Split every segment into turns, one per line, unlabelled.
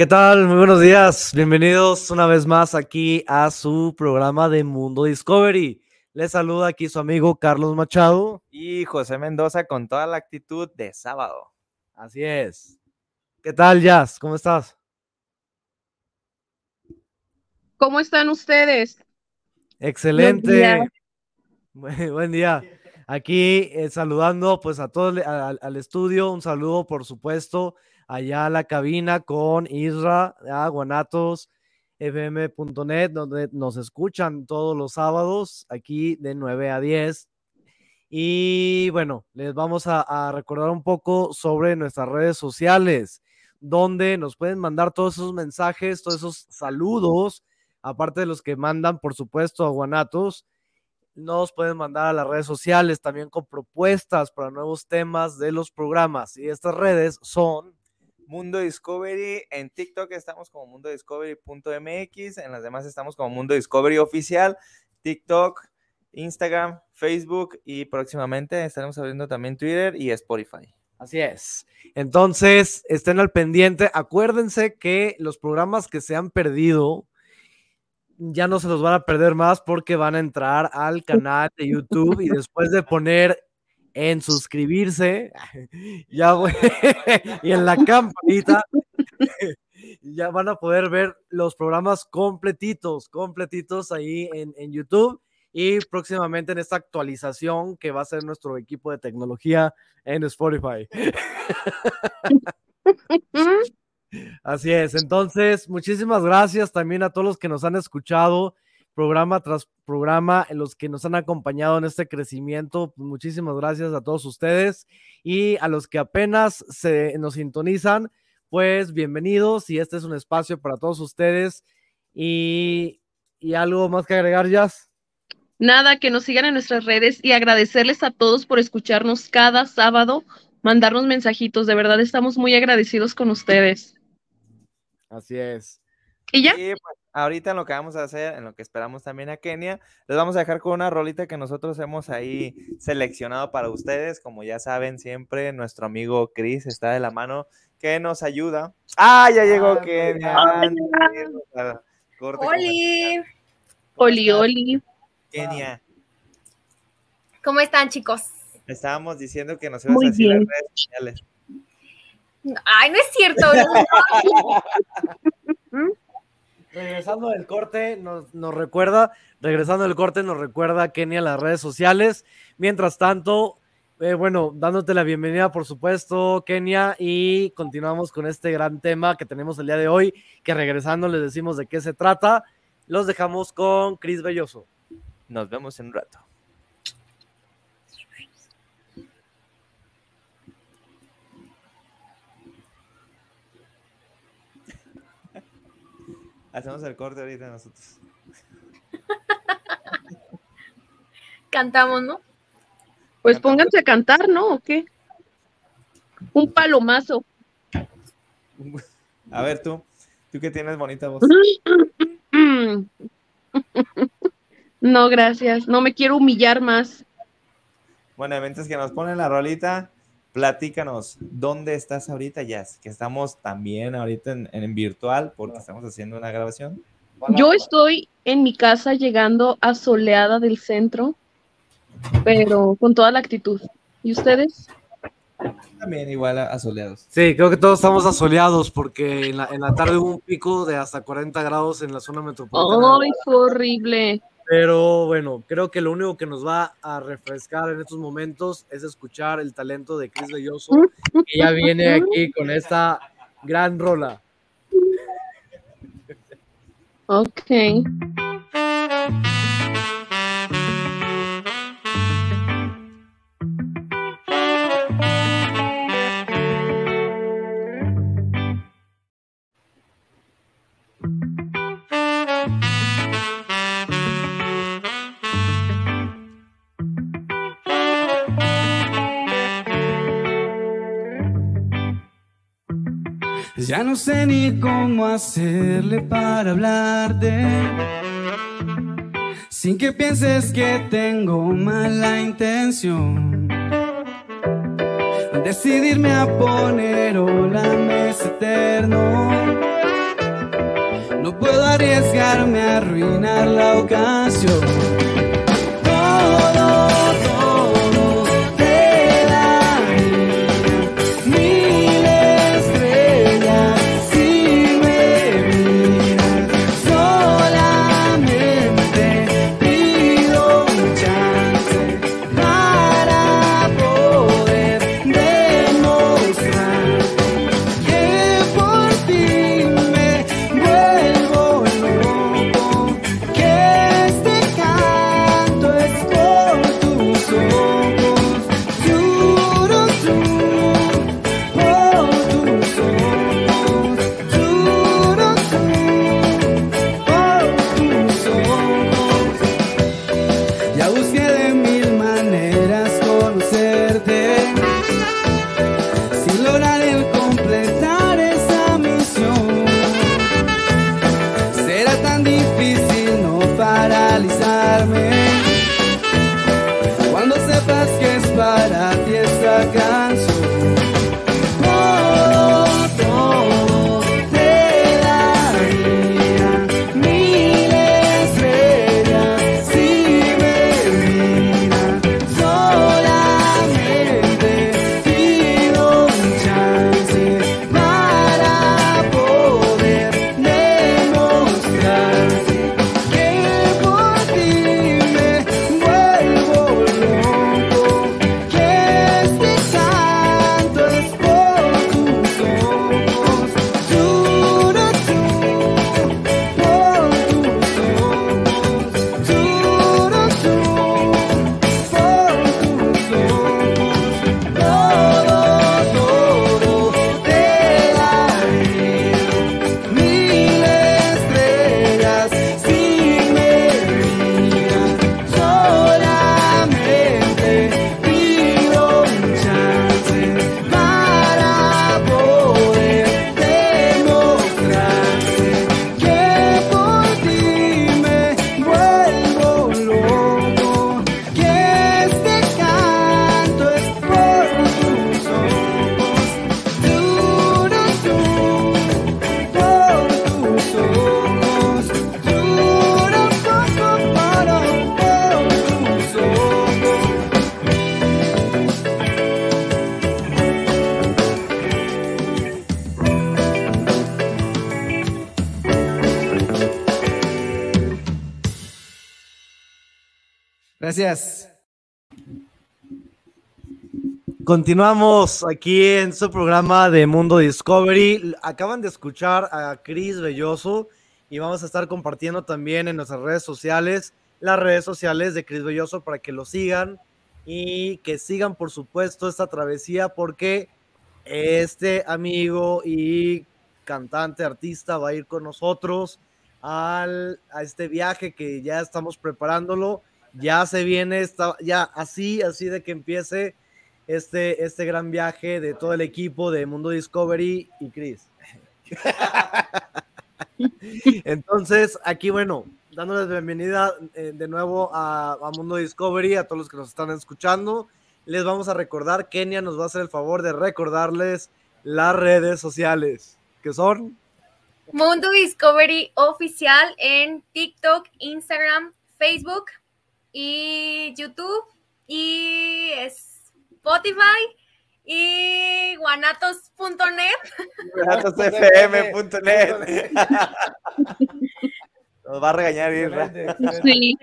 ¿Qué tal? Muy buenos días. Bienvenidos una vez más aquí a su programa de Mundo Discovery. Les saluda aquí su amigo Carlos Machado.
Y José Mendoza con toda la actitud de sábado.
Así es. ¿Qué tal, Jazz? ¿Cómo estás?
¿Cómo están ustedes?
Excelente. Buen día. Aquí eh, saludando pues a todos al estudio. Un saludo, por supuesto, allá a la cabina con Isra, a fm.net, donde nos escuchan todos los sábados, aquí de 9 a 10. Y bueno, les vamos a, recordar un poco sobre nuestras redes sociales, donde nos pueden mandar todos esos mensajes, todos esos saludos, aparte de los que mandan, por supuesto, a Guanatos nos pueden mandar a las redes sociales también con propuestas para nuevos temas de los programas. Y estas redes son
Mundo Discovery. En TikTok estamos como mundodiscovery.mx. En las demás estamos como Mundo Discovery Oficial. TikTok, Instagram, Facebook y próximamente estaremos abriendo también Twitter y Spotify.
Así es. Entonces, estén al pendiente. Acuérdense que los programas que se han perdido ya no se los van a perder más porque van a entrar al canal de YouTube y después de poner en suscribirse, ya y en la campanita, ya van a poder ver los programas completitos, completitos ahí en, en YouTube y próximamente en esta actualización que va a ser nuestro equipo de tecnología en Spotify. Así es, entonces muchísimas gracias también a todos los que nos han escuchado programa tras programa, en los que nos han acompañado en este crecimiento. Muchísimas gracias a todos ustedes y a los que apenas se nos sintonizan, pues bienvenidos y este es un espacio para todos ustedes. Y, y algo más que agregar, Jazz.
Nada, que nos sigan en nuestras redes y agradecerles a todos por escucharnos cada sábado, mandarnos mensajitos. De verdad, estamos muy agradecidos con ustedes.
Así es.
¿Y ya?
Pues, ahorita en lo que vamos a hacer, en lo que esperamos también a Kenia, les vamos a dejar con una rolita que nosotros hemos ahí seleccionado para ustedes. Como ya saben, siempre nuestro amigo Chris está de la mano que nos ayuda. ¡Ah, ya llegó ah, Kenia!
¡Oli! ¡Oli, oli!
Kenia.
¿Cómo están, chicos?
Estábamos diciendo que nos ibas a decir las redes sociales.
Ay, no es cierto.
regresando del corte, nos, recuerda, regresando del corte, nos recuerda Kenia las redes sociales. Mientras tanto, eh, bueno, dándote la bienvenida, por supuesto, Kenia, y continuamos con este gran tema que tenemos el día de hoy, que regresando les decimos de qué se trata. Los dejamos con Cris Belloso.
Nos vemos en un rato. Hacemos el corte ahorita nosotros.
Cantamos, ¿no?
Pues pónganse a cantar, ¿no? ¿O qué? Un palomazo.
A ver tú, tú que tienes bonita voz.
No, gracias. No me quiero humillar más.
Bueno, mientras que nos ponen la rolita, platícanos, ¿dónde estás ahorita, Jazz? Que estamos también ahorita en, virtual porque estamos haciendo una grabación.
Yo estoy en mi casa llegando a soleada del centro, pero con toda la actitud. ¿Y ustedes?
También igual asoleados.
Sí, creo que todos estamos asoleados porque en la, en la tarde hubo un pico de hasta 40 grados en la zona metropolitana.
¡Ay, fue horrible!
Pero bueno, creo que lo único que nos va a refrescar en estos momentos es escuchar el talento de Chris Belloso, que ya viene aquí con esta gran rola.
Ok.
Ya no sé ni cómo hacerle para hablarte. Sin que pienses que tengo mala intención. Decidirme a poner hola mes eterno. No puedo arriesgarme a arruinar la ocasión.
Continuamos aquí en su programa de Mundo Discovery. Acaban de escuchar a Cris Belloso y vamos a estar compartiendo también en nuestras redes sociales, las redes sociales de Cris Belloso para que lo sigan y que sigan, por supuesto, esta travesía porque este amigo y cantante, artista va a ir con nosotros al, a este viaje que ya estamos preparándolo. Ya se viene, está, ya así, así de que empiece este, este gran viaje de todo el equipo de Mundo Discovery y Chris. Entonces, aquí, bueno, dándoles bienvenida eh, de nuevo a, a, Mundo Discovery, a todos los que nos están escuchando. Les vamos a recordar, Kenia nos va a hacer el favor de recordarles las redes sociales, que son
Mundo Discovery Oficial en TikTok, Instagram, Facebook y YouTube y Spotify y guanatos.net.
Guanatosfm.net. Nos va a regañar Irra.
Sí.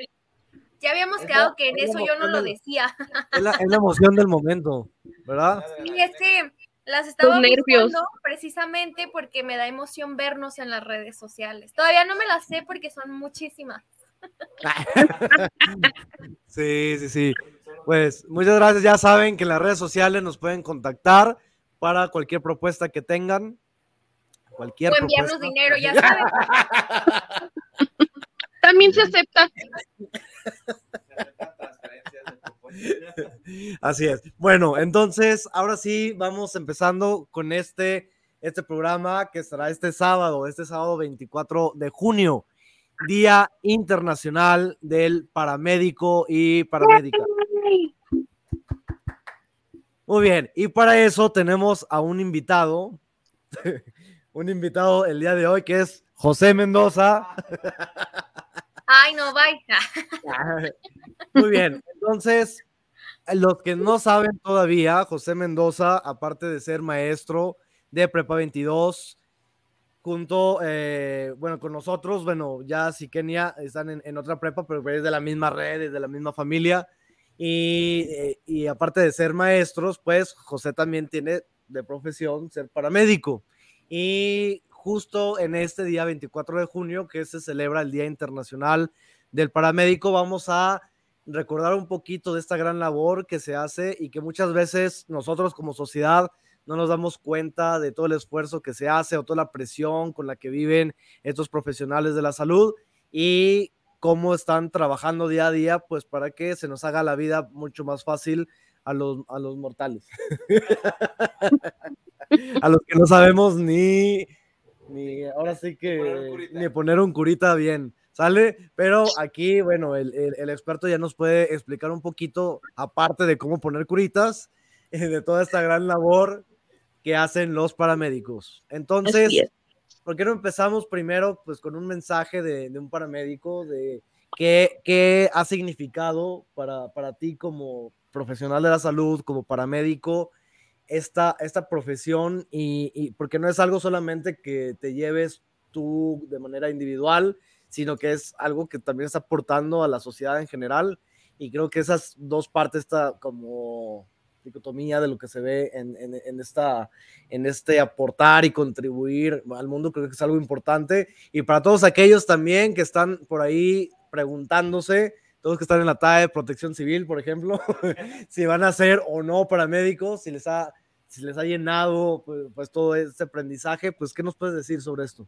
Ya habíamos quedado que en eso yo no lo decía.
Es la, es la emoción del momento, ¿verdad?
Sí, es que las estaba
nervios.
buscando precisamente porque me da emoción vernos en las redes sociales. Todavía no me las sé porque son muchísimas.
Sí, sí, sí. Pues muchas gracias. Ya saben que en las redes sociales nos pueden contactar para cualquier propuesta que tengan. Cualquier
O enviarnos
propuesta.
dinero, ya saben.
También se acepta.
Así es. Bueno, entonces, ahora sí, vamos empezando con este, este programa que estará este sábado, este sábado 24 de junio, Día Internacional del Paramédico y Paramédica. Muy bien, y para eso tenemos a un invitado, un invitado el día de hoy que es José Mendoza.
Ay, no, bye.
Muy bien, entonces, los que no saben todavía, José Mendoza, aparte de ser maestro de Prepa 22, junto, eh, bueno, con nosotros, bueno, ya si Kenia están en, otra prepa, pero es de la misma red, es de la misma familia. Y, aparte de ser maestros, pues José también tiene de profesión ser paramédico. Y justo en este día 24 de junio, que se celebra el Día Internacional del Paramédico, vamos a recordar un poquito de esta gran labor que se hace y que muchas veces nosotros como sociedad no nos damos cuenta de todo el esfuerzo que se hace o toda la presión con la que viven estos profesionales de la salud y cómo están trabajando día a día, pues para que se nos haga la vida mucho más fácil a los, a los mortales. a los que no sabemos ni ni ahora sí que ni poner un curita bien, ¿sale? Pero aquí, bueno, el, el, experto ya nos puede explicar un poquito, aparte de cómo poner curitas, de toda esta gran labor que hacen los paramédicos. Entonces, ¿por qué no empezamos primero pues con un mensaje de, un paramédico, de qué, ha significado para, ti como profesional de la salud, como paramédico, esta, esta profesión y, porque no es algo solamente que te lleves tú de manera individual, sino que es algo que también está aportando a la sociedad en general. Y creo que esas dos partes, esta como de lo que se ve en, en, esta, en este aportar y contribuir al mundo, creo que es algo importante. Y para todos aquellos también que están por ahí preguntándose, todos que están en la TAE de protección civil, por ejemplo, si van a ser o no paramédicos, si les ha, si les ha llenado pues, pues, todo este aprendizaje, pues ¿qué nos puedes decir sobre esto?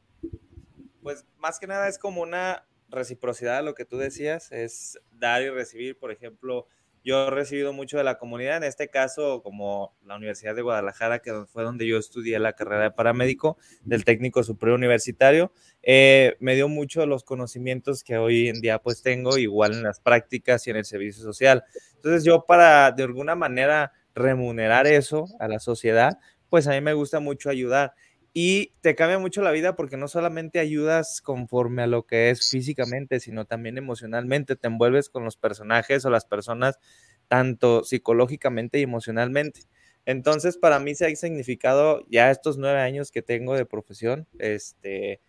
Pues más que nada es como una reciprocidad, lo que tú decías, es dar y recibir, por ejemplo, yo he recibido mucho de la comunidad, en este caso como la Universidad de Guadalajara, que fue donde yo estudié la carrera de paramédico del técnico superior universitario, eh, me dio mucho los conocimientos que hoy en día pues tengo, igual en las prácticas y en el servicio social. Entonces yo para de alguna manera remunerar eso a la sociedad, pues a mí me gusta mucho ayudar. Y te cambia mucho la vida porque no solamente ayudas conforme a lo que es físicamente, sino también emocionalmente. Te envuelves con los personajes o las personas tanto psicológicamente y emocionalmente. Entonces, para mí se ha significado ya estos nueve años que tengo de profesión, este,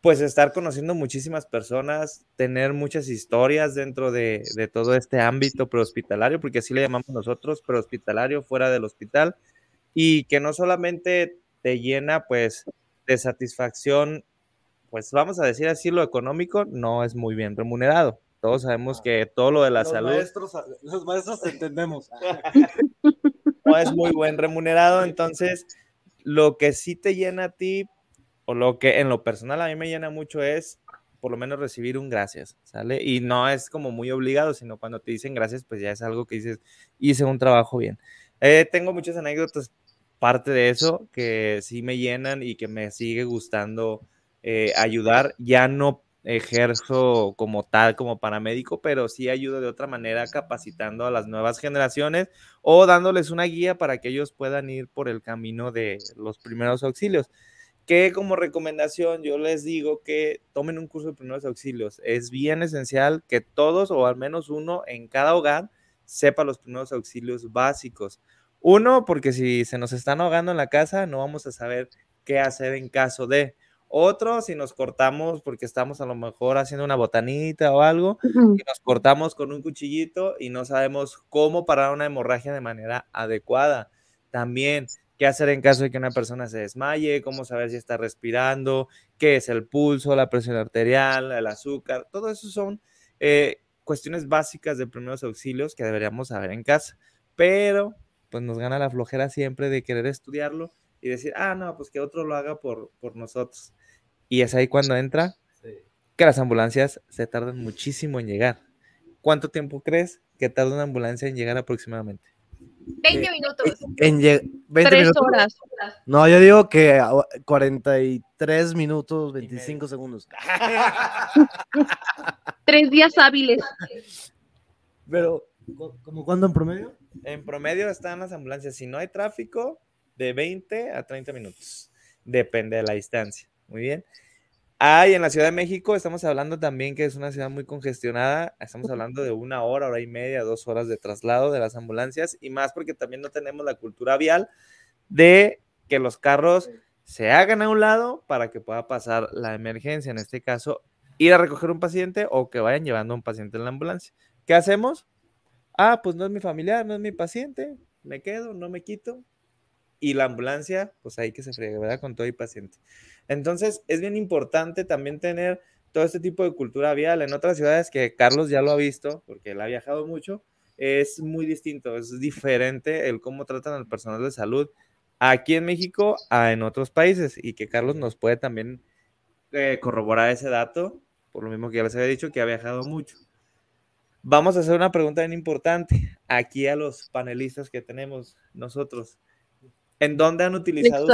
pues estar conociendo muchísimas personas, tener muchas historias dentro de, de, todo este ámbito prehospitalario, porque así le llamamos nosotros, prehospitalario fuera del hospital, y que no solamente te llena pues de satisfacción, pues vamos a decir así, lo económico no es muy bien remunerado. Todos sabemos que todo lo de la salud...
los maestros entendemos.
no es muy buen remunerado, entonces lo que sí te llena a ti, o lo que en lo personal a mí me llena mucho es por lo menos recibir un gracias, ¿sale? Y no es como muy obligado, sino cuando te dicen gracias, pues ya es algo que dices, hice un trabajo bien. Eh, tengo muchas anécdotas, parte de eso, que sí me llenan y que me sigue gustando eh, ayudar. Ya no ejerzo como tal, como paramédico, pero sí ayudo de otra manera capacitando a las nuevas generaciones o dándoles una guía para que ellos puedan ir por el camino de los primeros auxilios que como recomendación yo les digo que tomen un curso de primeros auxilios. Es bien esencial que todos o al menos uno en cada hogar sepa los primeros auxilios básicos. Uno, porque si se nos están ahogando en la casa, no vamos a saber qué hacer en caso de. Otro, si nos cortamos porque estamos a lo mejor haciendo una botanita o algo, y nos cortamos con un cuchillito y no sabemos cómo parar una hemorragia de manera adecuada. También, qué hacer en caso de que una persona se desmaye, cómo saber si está respirando, qué es el pulso, la presión arterial, el azúcar, todo eso son eh, cuestiones básicas de primeros auxilios que deberíamos saber en casa, pero pues nos gana la flojera siempre de querer estudiarlo y decir, ah, no, pues que otro lo haga por, por nosotros. Y es ahí cuando entra que las ambulancias se tardan muchísimo en llegar. ¿Cuánto tiempo crees que tarda una ambulancia en llegar aproximadamente?
20 eh, minutos.
En, 20
horas.
No, yo digo que 43 minutos, 25 segundos.
Tres días hábiles.
Pero, ¿como cuándo en promedio?
En promedio están las ambulancias, si no hay tráfico, de 20 a 30 minutos. Depende de la distancia. Muy bien. Ah, y en la Ciudad de México estamos hablando también que es una ciudad muy congestionada. Estamos hablando de una hora, hora y media, dos horas de traslado de las ambulancias y más porque también no tenemos la cultura vial de que los carros se hagan a un lado para que pueda pasar la emergencia. En este caso, ir a recoger un paciente o que vayan llevando a un paciente en la ambulancia. ¿Qué hacemos? Ah, pues no es mi familiar, no es mi paciente. Me quedo, no me quito. Y la ambulancia, pues ahí que se friegue, ¿verdad? Con todo y paciente. Entonces, es bien importante también tener todo este tipo de cultura vial. En otras ciudades que Carlos ya lo ha visto, porque él ha viajado mucho, es muy distinto, es diferente el cómo tratan al personal de salud aquí en México a en otros países y que Carlos nos puede también eh, corroborar ese dato, por lo mismo que ya les había dicho, que ha viajado mucho. Vamos a hacer una pregunta bien importante aquí a los panelistas que tenemos nosotros. ¿En dónde han utilizado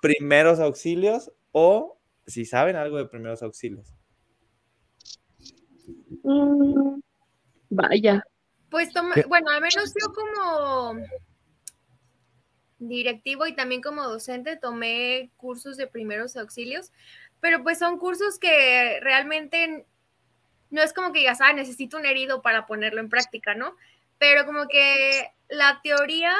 primeros auxilios o si saben algo de primeros auxilios?
Mm, vaya.
Pues bueno, al menos yo como directivo y también como docente tomé cursos de primeros auxilios, pero pues son cursos que realmente no es como que digas, ah, necesito un herido para ponerlo en práctica, ¿no? Pero como que la teoría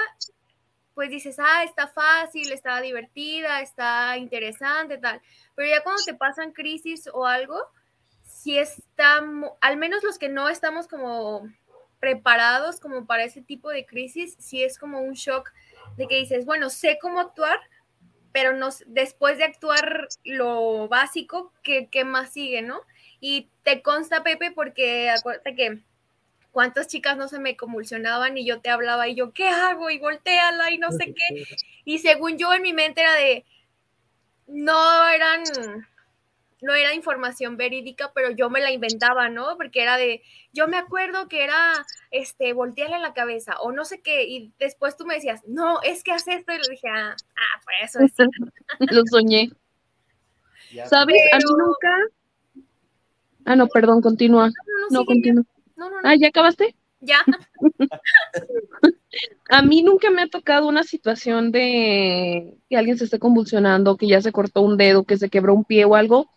pues dices, ah, está fácil, está divertida, está interesante, tal. Pero ya cuando te pasan crisis o algo, si está, al menos los que no estamos como preparados como para ese tipo de crisis, si es como un shock de que dices, bueno, sé cómo actuar, pero no, después de actuar lo básico, ¿qué, qué más sigue, no? Y te consta, Pepe, porque acuérdate que cuántas chicas no se me convulsionaban y yo te hablaba y yo, ¿qué hago? Y volteala y no sé qué. Y según yo en mi mente era de, no eran, no era información verídica, pero yo me la inventaba, ¿no? Porque era de, yo me acuerdo que era, este, voltearle la cabeza o no sé qué. Y después tú me decías, no, es que hace esto. Y le dije, ah, ah por eso es.
Lo soñé. ¿Sabes? A mí nunca... Ah, no, perdón, continúa. No, no, continúa. Ah, ¿ya acabaste?
Ya.
a mí nunca me ha tocado una situación de que alguien se esté convulsionando, que ya se cortó un dedo, que se quebró un pie o algo,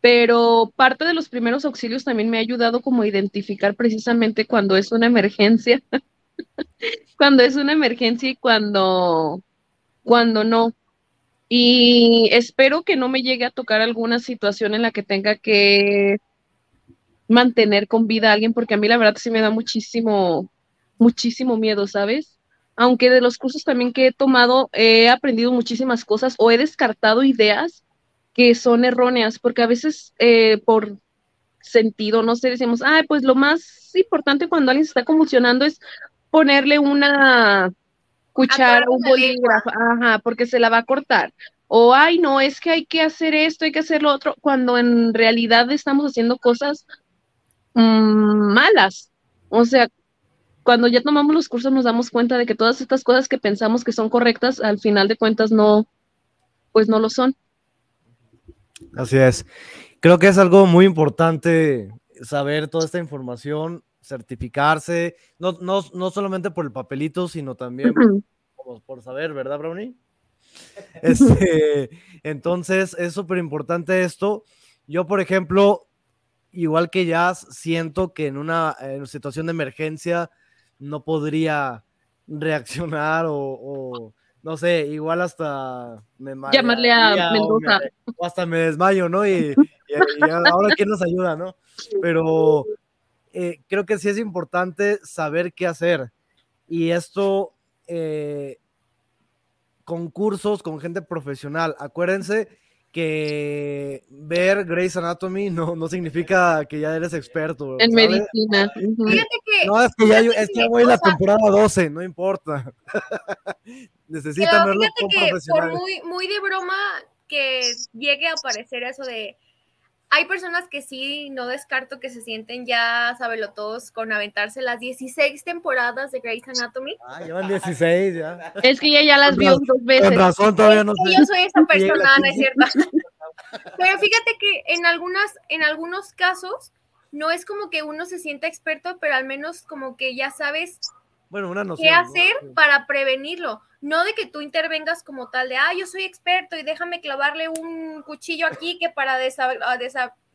pero parte de los primeros auxilios también me ha ayudado como a identificar precisamente cuando es una emergencia, cuando es una emergencia y cuando, cuando no. Y espero que no me llegue a tocar alguna situación en la que tenga que mantener con vida a alguien, porque a mí la verdad sí me da muchísimo, muchísimo miedo, ¿sabes? Aunque de los cursos también que he tomado he aprendido muchísimas cosas o he descartado ideas que son erróneas, porque a veces eh, por sentido, no sé, decimos, ay, pues lo más importante cuando alguien se está convulsionando es ponerle una cuchara, un bolígrafo, ajá, porque se la va a cortar. O, ay, no, es que hay que hacer esto, hay que hacer lo otro, cuando en realidad estamos haciendo cosas Mm, malas. O sea, cuando ya tomamos los cursos nos damos cuenta de que todas estas cosas que pensamos que son correctas, al final de cuentas no, pues no lo son.
Así es. Creo que es algo muy importante saber toda esta información, certificarse, no, no, no solamente por el papelito, sino también por, saber, ¿verdad, Brownie? Este, entonces, es súper importante esto. Yo, por ejemplo, igual que Jazz, siento que en una, situación de emergencia no podría reaccionar o, no sé, igual hasta
me llamarle a Mendoza
o, hasta me desmayo, ¿no? Y, ahora quién nos ayuda, ¿no? Pero eh, creo que sí es importante saber qué hacer y esto eh, con cursos con gente profesional. Acuérdense que ver Grey's Anatomy no, no significa que ya eres experto.
En medicina.
no, es que ya, es que voy a la temporada 12, no importa. Necesitan verlo con
Por muy, muy de broma que llegue a aparecer eso de hay personas que sí, no descarto que se sienten ya, sábelo todos, con aventarse las 16 temporadas de Grey's Anatomy.
Ah, llevan 16 ya.
Es que ella ya las vio dos veces.
Con razón, todavía no sé.
Yo soy esa persona, ¿no es cierto? Pero fíjate que en, algunas, en algunos casos no es como que uno se sienta experto, pero al menos como que ya sabes
bueno, una noción.
¿Qué hacer para prevenirlo? No de que tú intervengas como tal de, ah, yo soy experto y déjame clavarle un cuchillo aquí que para desa,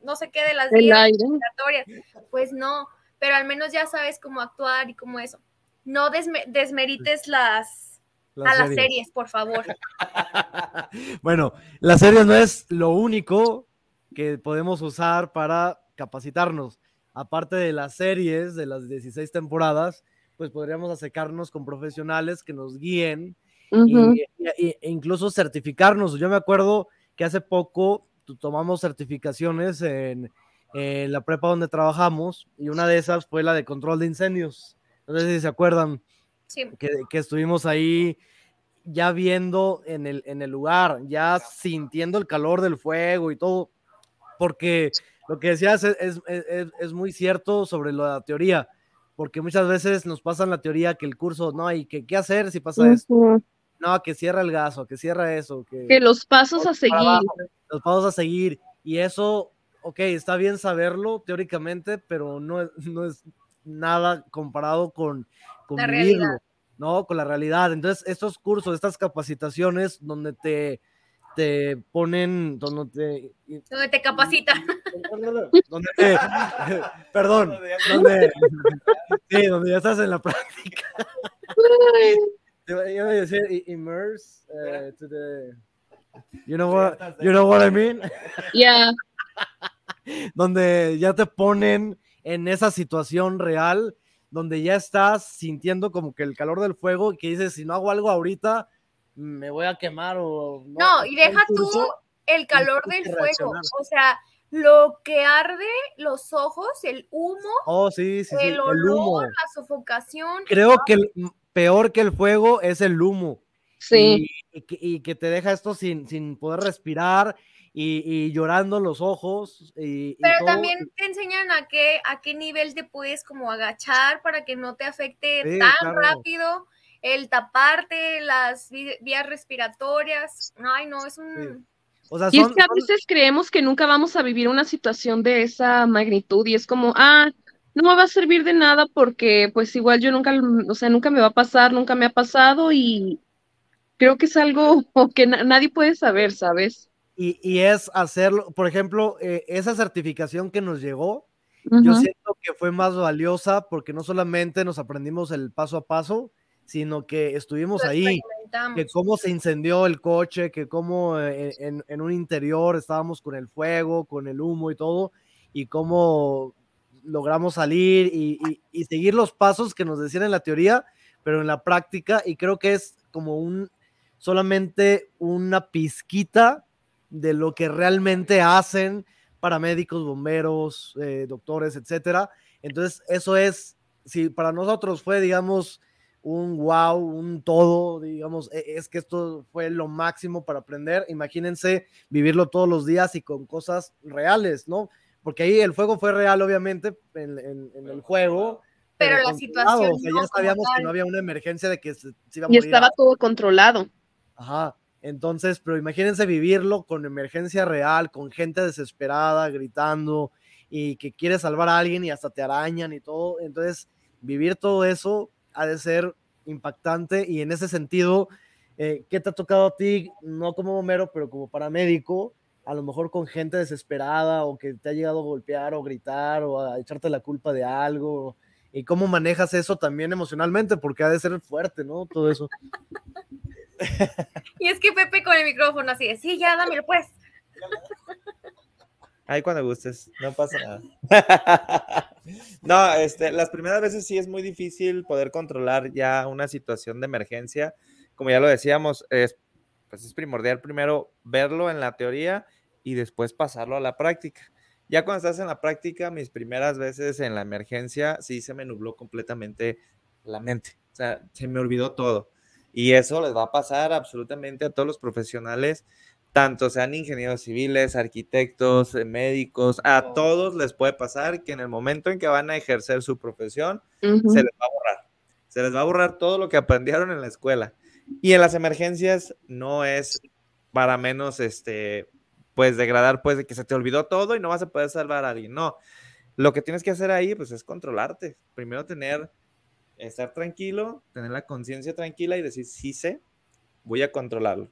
no sé qué de las vías respiratorias. Pues no, pero al menos ya sabes cómo actuar y cómo eso. No desmerites las, a las series, por favor.
bueno, las series no es lo único que podemos usar para capacitarnos. Aparte de las series de las 16 temporadas, pues podríamos acercarnos con profesionales que nos guíen e incluso certificarnos. Yo me acuerdo que hace poco tomamos certificaciones en, la prepa donde trabajamos y una de esas fue la de control de incendios. No sé si se acuerdan que, que, estuvimos ahí ya viendo en el, en el lugar, ya sintiendo el calor del fuego y todo, porque lo que decías es, es, es, es muy cierto sobre la teoría porque muchas veces nos pasan la teoría que el curso, no, hay que qué hacer si pasa esto. No, que cierra el gaso, que cierra eso. Que,
que los pasos a seguir.
los pasos a seguir. Y eso, ok, está bien saberlo teóricamente, pero no es, no es nada comparado con, con vivirlo, ¿no? Con la realidad. Entonces, estos cursos, estas capacitaciones donde te, te ponen, donde
te... Donde te capacita.
Donde te, perdón, donde, sí, donde ya estás en la práctica. Yo voy a decir immerse uh, to the... You know what, you know what I mean?
Yeah.
donde ya te ponen en esa situación real, donde ya estás sintiendo como que el calor del fuego y que dices, si no hago algo ahorita, me voy a quemar o...
No, y deja tú el calor del fuego, o sea, lo que arde los ojos, el humo,
oh, sí, sí,
el, olor, la sofocación.
Creo que peor que el fuego es el humo.
Sí.
Y, que, te deja esto sin, sin poder respirar y, llorando los ojos. Y,
Pero también te enseñan a qué, a qué nivel te puedes como agachar para que no te afecte tan rápido el taparte las vías respiratorias. Ay, no, es un...
y es que a veces creemos que nunca vamos a vivir una situación de esa magnitud y es como, ah, no me va a servir de nada porque pues igual yo nunca, o sea, nunca me va a pasar, nunca me ha pasado y creo que es algo que nadie puede saber, ¿sabes?
Y, y, es hacerlo, por ejemplo, eh, esa certificación que nos llegó, yo siento que fue más valiosa porque no solamente nos aprendimos el paso a paso, sino que estuvimos ahí, que cómo se incendió el coche, que cómo eh, en, un interior estábamos con el fuego, con el humo y todo, y cómo logramos salir y, seguir los pasos que nos decían en la teoría, pero en la práctica, y creo que es como un, solamente una pizquita de lo que realmente hacen paramédicos, bomberos, eh, doctores, etcétera. Entonces, eso es, si para nosotros fue, digamos, un wow, un todo, digamos, e, es que esto fue lo máximo para aprender. Imagínense vivirlo todos los días y con cosas reales, ¿no? Porque ahí el fuego fue real, obviamente, en, el juego.
Pero, la situación.
O sea, ya sabíamos que no había una emergencia de que se, iba
a morir. Y estaba todo controlado.
Ajá. Entonces, pero imagínense vivirlo con emergencia real, con gente desesperada, gritando y que quiere salvar a alguien y hasta te arañan y todo. Entonces, vivir todo eso ha de ser impactante y en ese sentido, eh, ¿qué te ha tocado a ti, no como bombero, pero como paramédico, a lo mejor con gente desesperada o que te ha llegado a golpear o gritar o a echarte la culpa de algo? ¿Y cómo manejas eso también emocionalmente? Porque ha de ser fuerte, ¿no? Todo eso.
y es que Pepe con el micrófono así de, sí, ya dámelo pues.
Ahí cuando gustes, no pasa nada. no, este, las primeras veces sí es muy difícil poder controlar ya una situación de emergencia. Como ya lo decíamos, es, pues es primordial primero verlo en la teoría y después pasarlo a la práctica. Ya cuando estás en la práctica, mis primeras veces en la emergencia, sí se me nubló completamente la mente. O sea, se me olvidó todo. Y eso les va a pasar absolutamente a todos los profesionales tanto sean ingenieros civiles, arquitectos, eh, médicos, a todos les puede pasar que en el momento en que van a ejercer su profesión, se les va a borrar. Se les va a borrar todo lo que aprendieron en la escuela. Y en las emergencias no es para menos, este, pues degradar, pues de que se te olvidó todo y no vas a poder salvar a alguien. No, lo que tienes que hacer ahí, pues es controlarte. Primero tener estar tranquilo, tener la conciencia tranquila y decir, sí sé, voy a controlarlo.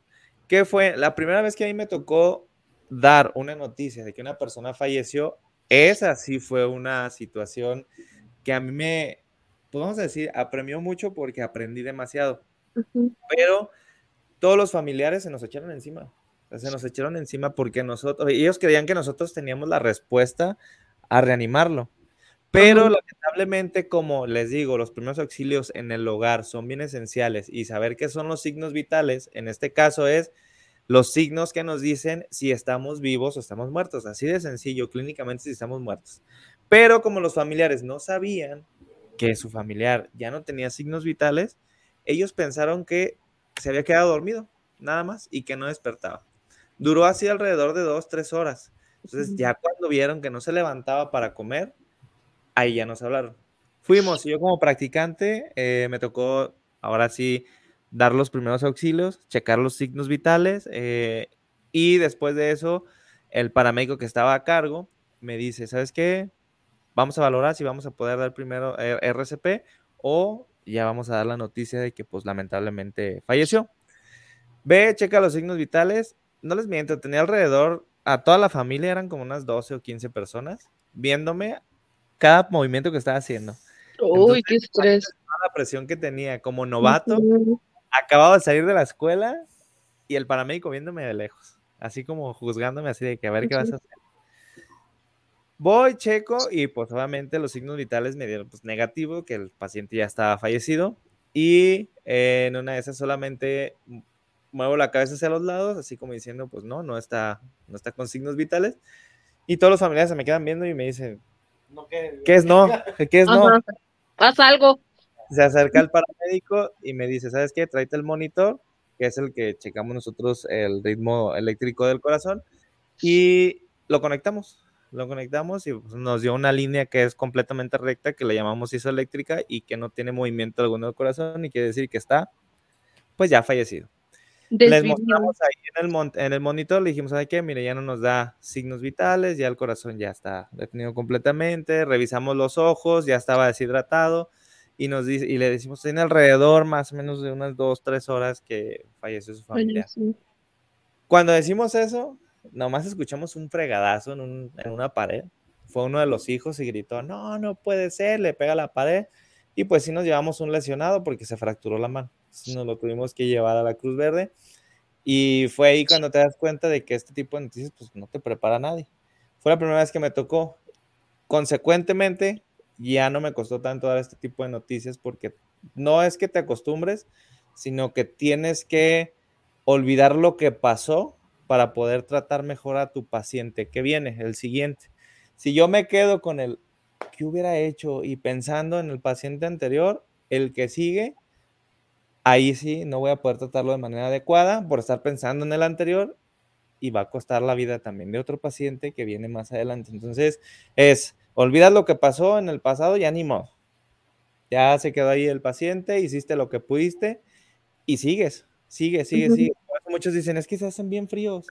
¿Qué fue? La primera vez que a mí me tocó dar una noticia de que una persona falleció, esa sí fue una situación que a mí me, podemos decir, apremió mucho porque aprendí demasiado. Pero todos los familiares se nos echaron encima. se nos echaron encima porque nosotros, ellos creían que nosotros teníamos la respuesta a reanimarlo. Pero lamentablemente, como les digo, los primeros auxilios en el hogar son bien esenciales y saber qué son los signos vitales, en este caso es los signos que nos dicen si estamos vivos o estamos muertos. Así de sencillo, clínicamente si estamos muertos. Pero como los familiares no sabían que su familiar ya no tenía signos vitales, ellos pensaron que se había quedado dormido, nada más, y que no despertaba. Duró así alrededor de dos, tres horas. Entonces, ya cuando vieron que no se levantaba para comer, ahí ya nos hablaron. Fuimos, yo como practicante eh, me tocó ahora sí dar los primeros auxilios, checar los signos vitales eh, y después de eso el paramédico que estaba a cargo me dice, ¿sabes qué? Vamos a valorar si vamos a poder dar primero eh, RCP o ya vamos a dar la noticia de que pues lamentablemente falleció. Ve, checa los signos vitales. No les miento, tenía alrededor, a toda la familia eran como unas 12 o 15 personas viéndome cada movimiento que estaba haciendo.
Uy, qué estrés.
La presión que tenía como novato, acababa de salir de la escuela y el paramédico viéndome de lejos, así como juzgándome así de que a ver qué vas a hacer. Voy, checo y pues obviamente los signos vitales me dieron pues negativo, que el paciente ya estaba fallecido y en una de esas solamente muevo la cabeza hacia los lados, así como diciendo pues no, no está, no está con signos vitales y todos los familiares se me quedan viendo y me dicen, ¿Qué es no? ¿Qué es no?
Haz algo.
Se acerca el paramédico y me dice, ¿sabes qué? Tráete el monitor, que es el que checamos nosotros el ritmo eléctrico del corazón, y lo conectamos. Lo conectamos y pues, nos dio una línea que es completamente recta, que le llamamos isoeléctrica y que no tiene movimiento alguno del corazón, y quiere decir que está, pues ya fallecido. Les mostramos ahí en el, en el monitor, le dijimos, ¿sabes qué? Mire, ya no nos da signos vitales, ya el corazón ya está detenido completamente, revisamos los ojos, ya estaba deshidratado y, nos dice, y le decimos, tiene alrededor más o menos de unas dos, tres horas que falleció su familia. Cuando decimos eso, nomás escuchamos un fregadazo en, en una pared. Fue uno de los hijos y gritó, no, no puede ser, le pega la pared. Y pues sí nos llevamos un lesionado porque se fracturó la mano nos lo tuvimos que llevar a la Cruz Verde. Y fue ahí cuando te das cuenta de que este tipo de noticias pues no te prepara nadie. Fue la primera vez que me tocó. Consecuentemente, ya no me costó tanto dar este tipo de noticias porque no es que te acostumbres, sino que tienes que olvidar lo que pasó para poder tratar mejor a tu paciente que viene, el siguiente. Si yo me quedo con el que hubiera hecho y pensando en el paciente anterior, el que sigue ahí sí no voy a poder tratarlo de manera adecuada por estar pensando en el anterior y va a costar la vida también de otro paciente que viene más adelante. Entonces, es, olvidas lo que pasó en el pasado, ya ni modo. Ya se quedó ahí el paciente, hiciste lo que pudiste y sigues, sigue, sigue, sigue. Muchos dicen, es que se hacen bien fríos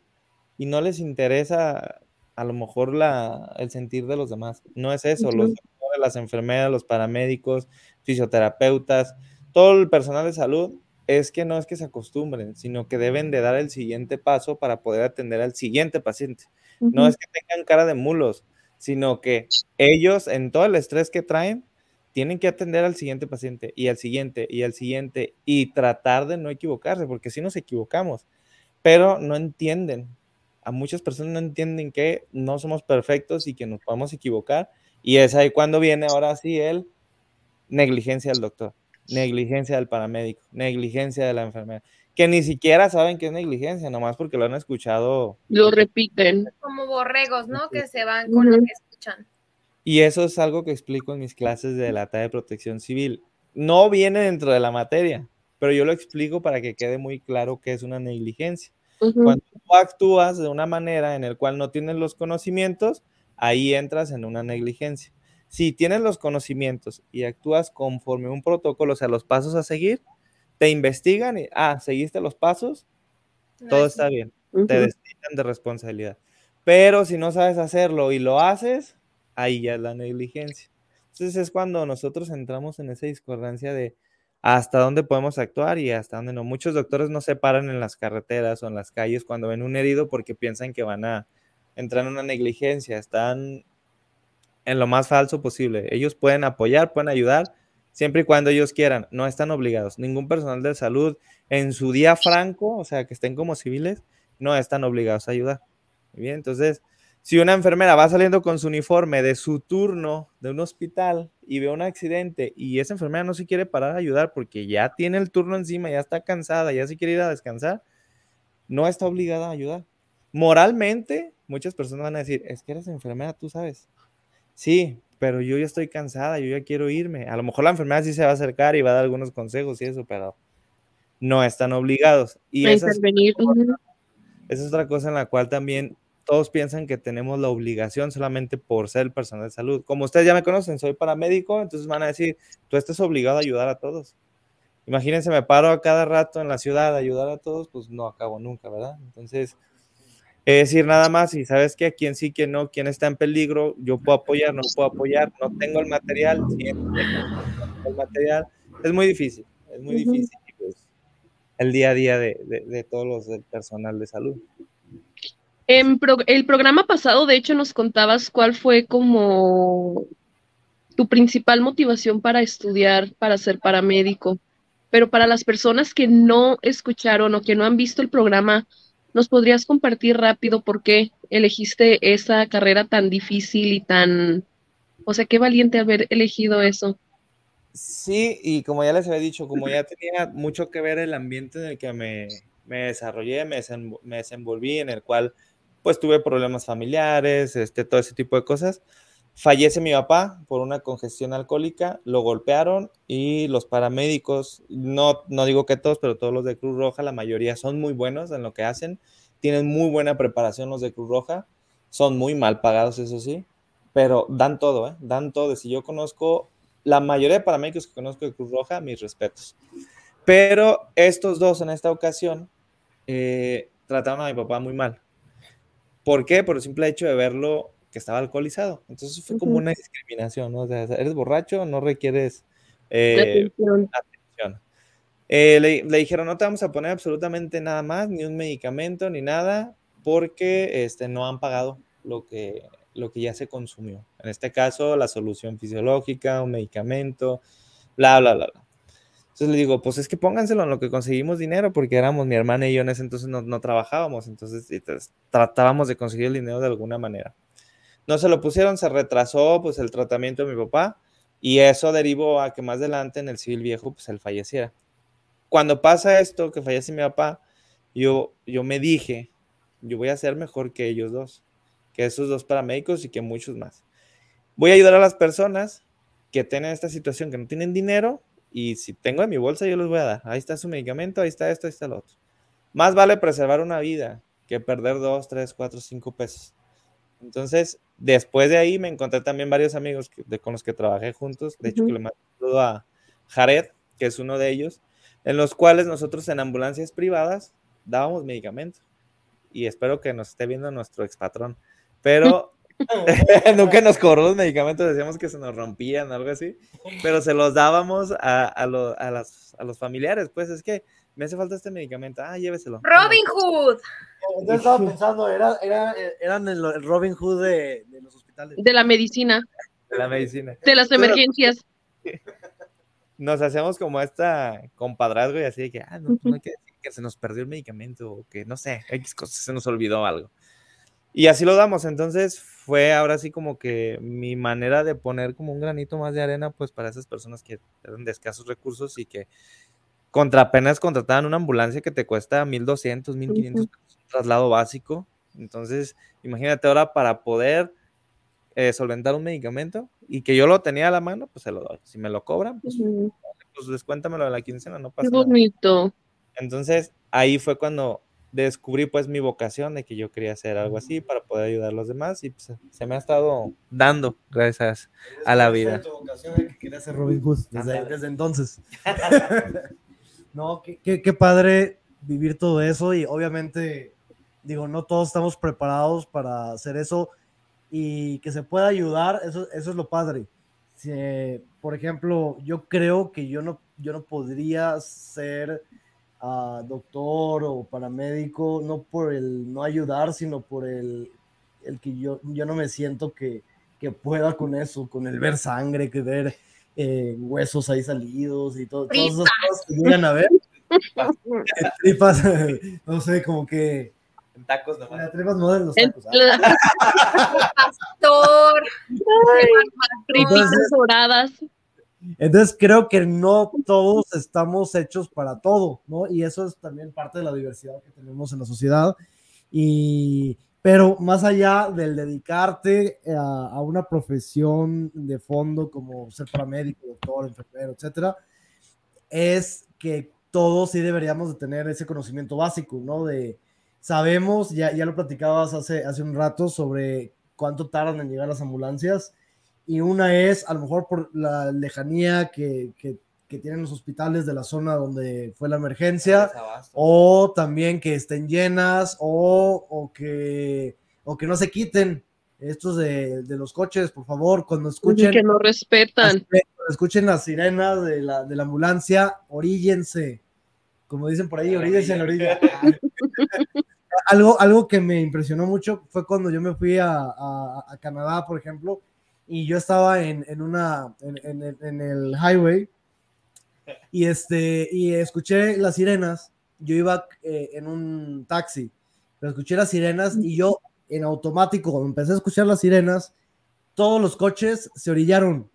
y no les interesa a lo mejor la, el sentir de los demás. No es eso, los doctores, las enfermeras, los paramédicos, fisioterapeutas, todo el personal de salud es que no es que se acostumbren, sino que deben de dar el siguiente paso para poder atender al siguiente paciente. No es que tengan cara de mulos, sino que ellos en todo el estrés que traen, tienen que atender al siguiente paciente y al siguiente y al siguiente y tratar de no equivocarse, porque si nos equivocamos, pero no entienden. A muchas personas no entienden que no somos perfectos y que nos podemos equivocar. Y es ahí cuando viene ahora sí el negligencia del doctor negligencia del paramédico, negligencia de la enfermera, que ni siquiera saben que es negligencia, nomás porque lo han escuchado.
Lo repiten.
Como borregos, ¿no? Que se van con lo que escuchan.
Y eso es algo que explico en mis clases de la tarea de protección civil. No viene dentro de la materia, pero yo lo explico para que quede muy claro que es una negligencia. Cuando tú actúas de una manera en la cual no tienes los conocimientos, ahí entras en una negligencia. Si tienes los conocimientos y actúas conforme un protocolo, o sea, los pasos a seguir, te investigan y, ah, seguiste los pasos, todo está bien, te destinan de responsabilidad. Pero si no sabes hacerlo y lo haces, ahí ya es la negligencia. Entonces es cuando nosotros entramos en esa discordancia de hasta dónde podemos actuar y hasta dónde no. Muchos doctores no se paran en las carreteras o en las calles cuando ven un herido porque piensan que van a entrar en una negligencia, están en lo más falso posible. Ellos pueden apoyar, pueden ayudar, siempre y cuando ellos quieran, no están obligados. Ningún personal de salud en su día franco, o sea, que estén como civiles, no están obligados a ayudar. bien, entonces, si una enfermera va saliendo con su uniforme de su turno de un hospital y ve un accidente y esa enfermera no se quiere parar a ayudar porque ya tiene el turno encima, ya está cansada, ya se quiere ir a descansar, no está obligada a ayudar. Moralmente, muchas personas van a decir, es que eres enfermera, tú sabes. Sí, pero yo ya estoy cansada, yo ya quiero irme. A lo mejor la enfermera sí se va a acercar y va a dar algunos consejos y eso, pero no están obligados. Y esa es, esa es otra cosa en la cual también todos piensan que tenemos la obligación solamente por ser personal de salud. Como ustedes ya me conocen, soy paramédico, entonces van a decir, tú estás obligado a ayudar a todos. Imagínense, me paro a cada rato en la ciudad a ayudar a todos, pues no acabo nunca, ¿verdad? Entonces, es decir nada más, y sabes que a quién sí, quién no, quién está en peligro, yo puedo apoyar, no puedo apoyar, no tengo el material, el material, es muy difícil, es muy difícil pues, el día a día de, de, de todos los del personal de salud.
En el programa pasado, de hecho, nos contabas cuál fue como tu principal motivación para estudiar, para ser paramédico. Pero para las personas que no escucharon o que no han visto el programa, ¿nos podrías compartir rápido por qué elegiste esa carrera tan difícil y tan, o sea, qué valiente haber elegido eso?
Sí, y como ya les había dicho, como ya tenía mucho que ver el ambiente en el que me, me desarrollé, me, me desenvolví, en el cual pues tuve problemas familiares, este, todo ese tipo de cosas. Fallece mi papá por una congestión alcohólica, lo golpearon y los paramédicos, no, no digo que todos, pero todos los de Cruz Roja, la mayoría son muy buenos en lo que hacen, tienen muy buena preparación los de Cruz Roja, son muy mal pagados, eso sí, pero dan todo, ¿eh? dan todo. Si yo conozco, la mayoría de paramédicos que conozco de Cruz Roja, mis respetos. Pero estos dos en esta ocasión eh, trataron a mi papá muy mal ¿Por qué? Por el simple hecho de verlo que estaba alcoholizado. Entonces fue como una discriminación, ¿no? O sea, eres borracho, no requieres eh, atención. Eh, le, dijeron, no te vamos a poner absolutamente nada más, ni un medicamento, ni nada, porque este, no han pagado lo que, lo que ya se consumió. En este caso, la solución fisiológica, un medicamento, bla, bla, bla, bla. Entonces le digo, pues es que pónganselo en lo que conseguimos dinero, porque éramos mi hermana y yo en ese entonces no, no trabajábamos, entonces, tratábamos de conseguir el dinero de alguna manera. No se lo pusieron, se retrasó pues el tratamiento de mi papá y eso derivó a que más adelante en el civil viejo pues él falleciera. Cuando pasa esto, que fallece mi papá, yo, yo me dije, yo voy a ser mejor que ellos dos, que esos dos paramédicos y que muchos más. Voy a ayudar a las personas que tienen esta situación, que no tienen dinero y si tengo en mi bolsa, yo les voy a dar. Ahí está su medicamento, ahí está esto, ahí está lo otro. Más vale preservar una vida que perder dos, tres, cuatro, cinco pesos. Entonces, después de ahí me encontré también varios amigos de, con los que trabajé juntos. De hecho, que le mando a Jared, que es uno de ellos, en los cuales nosotros en ambulancias privadas dábamos medicamentos. Y espero que nos esté viendo nuestro expatrón. Pero Nunca nos cobró los medicamentos, decíamos que se nos rompían, algo así, pero se los dábamos a, a, los familiares, pues es que me hace falta este medicamento, ah, lléveselo.
Robin Hood.
Yo estaba pensando, era, era, eran el, Robin Hood de, los hospitales.
De la medicina.
De la medicina.
De las emergencias.
Nos hacemos como esta compadrazgo y así de que, ah, no, no hay que decir que se nos perdió el medicamento o que, no sé, X cosas, se nos olvidó algo. Y así lo damos, entonces fue ahora sí como que mi manera de poner como un granito más de arena, pues para esas personas que eran de escasos recursos y que contra apenas contrataban una ambulancia que te cuesta 1200, 1500 pesos, un traslado básico. Entonces, imagínate ahora para poder eh, solventar un medicamento y que yo lo tenía a la mano, pues se lo doy. Si me lo cobran, pues, pues descuéntamelo de la quincena, no pasa
Qué bonito.
Entonces, ahí fue cuando descubrí pues mi vocación de que yo quería hacer algo así para poder ayudar a los demás y pues, se me ha estado dando gracias a la vida.
Tu vocación de que quería ser Robin Hood desde, desde entonces. no, qué, qué, padre vivir todo eso y obviamente, digo, no todos estamos preparados para hacer eso y que se pueda ayudar, eso, eso es lo padre. por ejemplo, yo creo que yo no, yo no podría ser uh, doctor o paramédico, no por el no ayudar, sino por el, el que yo, yo no me siento que, que pueda con eso, con el ver sangre, que ver eh, huesos ahí salidos y todo, todas esas cosas que llegan a ver. tripas, no sé, como que
tacos nomás.
Tripas no de los tacos.
Pastor.
Tripitas doradas.
Entonces creo que no todos estamos hechos para todo, ¿no? Y eso es también parte de la diversidad que tenemos en la sociedad. Y, pero más allá del dedicarte a, a una profesión de fondo como ser paramédico, doctor, enfermero, etcétera, es que todos sí deberíamos de tener ese conocimiento básico, ¿no? De, sabemos, ya, ya lo platicabas hace, hace un rato sobre cuánto tardan en llegar las ambulancias y una es a lo mejor por la lejanía que, que, que tienen los hospitales de la zona donde fue la emergencia o también que estén llenas o, o, que, o que no se quiten estos de, de, los coches, por favor, cuando escuchen.
Que no respetan.
Escuchen las sirenas de la, de la ambulancia, oríllense. Como dicen por ahí, oríllense en la orilla. algo, algo que me impresionó mucho fue cuando yo me fui a, a, a Canadá, por ejemplo, y yo estaba en, en una, en, en, en, el highway y, este, y escuché las sirenas. Yo iba eh, en un taxi, pero escuché las sirenas y yo en automático, cuando empecé a escuchar las sirenas, todos los coches se orillaron,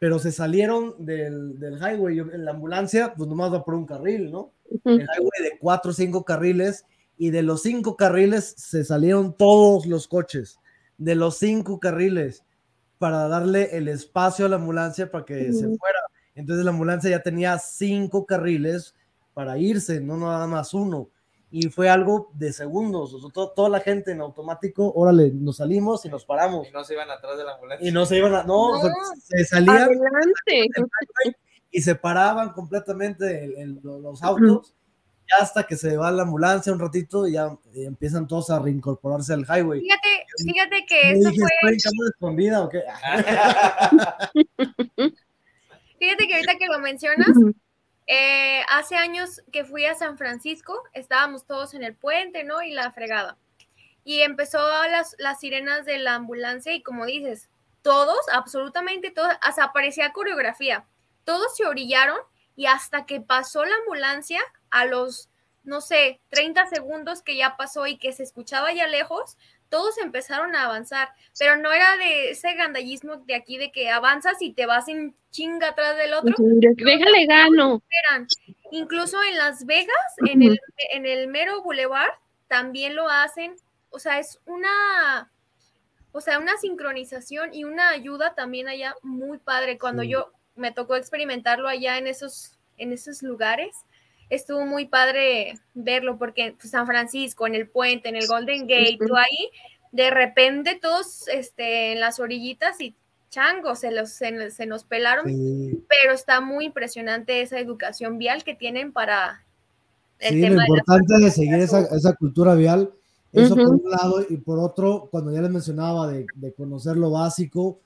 pero se salieron del, del highway. Yo, en la ambulancia, pues nomás va por un carril, ¿no? El highway de cuatro o cinco carriles y de los cinco carriles se salieron todos los coches, de los cinco carriles, para darle el espacio a la ambulancia para que uh -huh. se fuera. Entonces la ambulancia ya tenía cinco carriles para irse, no nada más uno. Y fue algo de segundos. O sea, toda la gente en automático, órale, nos salimos y nos paramos.
Y no se iban atrás de la ambulancia.
Y no se iban a, no, no. O sea, se salían.
Adelante.
Y se paraban completamente el, el, los autos. Uh -huh hasta que se va la ambulancia un ratito y ya y empiezan todos a reincorporarse al highway.
Fíjate, fíjate que eso
dije,
fue.
escondida o qué?
fíjate que ahorita que lo mencionas, eh, hace años que fui a San Francisco, estábamos todos en el puente, ¿no? Y la fregada. Y empezó las, las sirenas de la ambulancia y como dices, todos, absolutamente todos, hasta aparecía coreografía. Todos se orillaron y hasta que pasó la ambulancia, a los, no sé, 30 segundos que ya pasó y que se escuchaba ya lejos, todos empezaron a avanzar, pero no era de ese gandallismo de aquí de que avanzas y te vas en chinga atrás del otro.
Déjale gano.
Incluso en Las Vegas, en el, en el mero boulevard, también lo hacen. O sea, es una, o sea, una sincronización y una ayuda también allá muy padre. Cuando sí. yo me tocó experimentarlo allá en esos, en esos lugares, estuvo muy padre verlo porque pues, San Francisco, en el puente, en el Golden Gate, tú ahí, de repente todos este, en las orillitas y changos, se, los, se, se nos pelaron, sí. pero está muy impresionante esa educación vial que tienen para
el sí, tema lo importante de, de seguir esa, esa, cultura vial, eso uh -huh. por un lado, y por otro, cuando ya les mencionaba de, de conocer lo básico,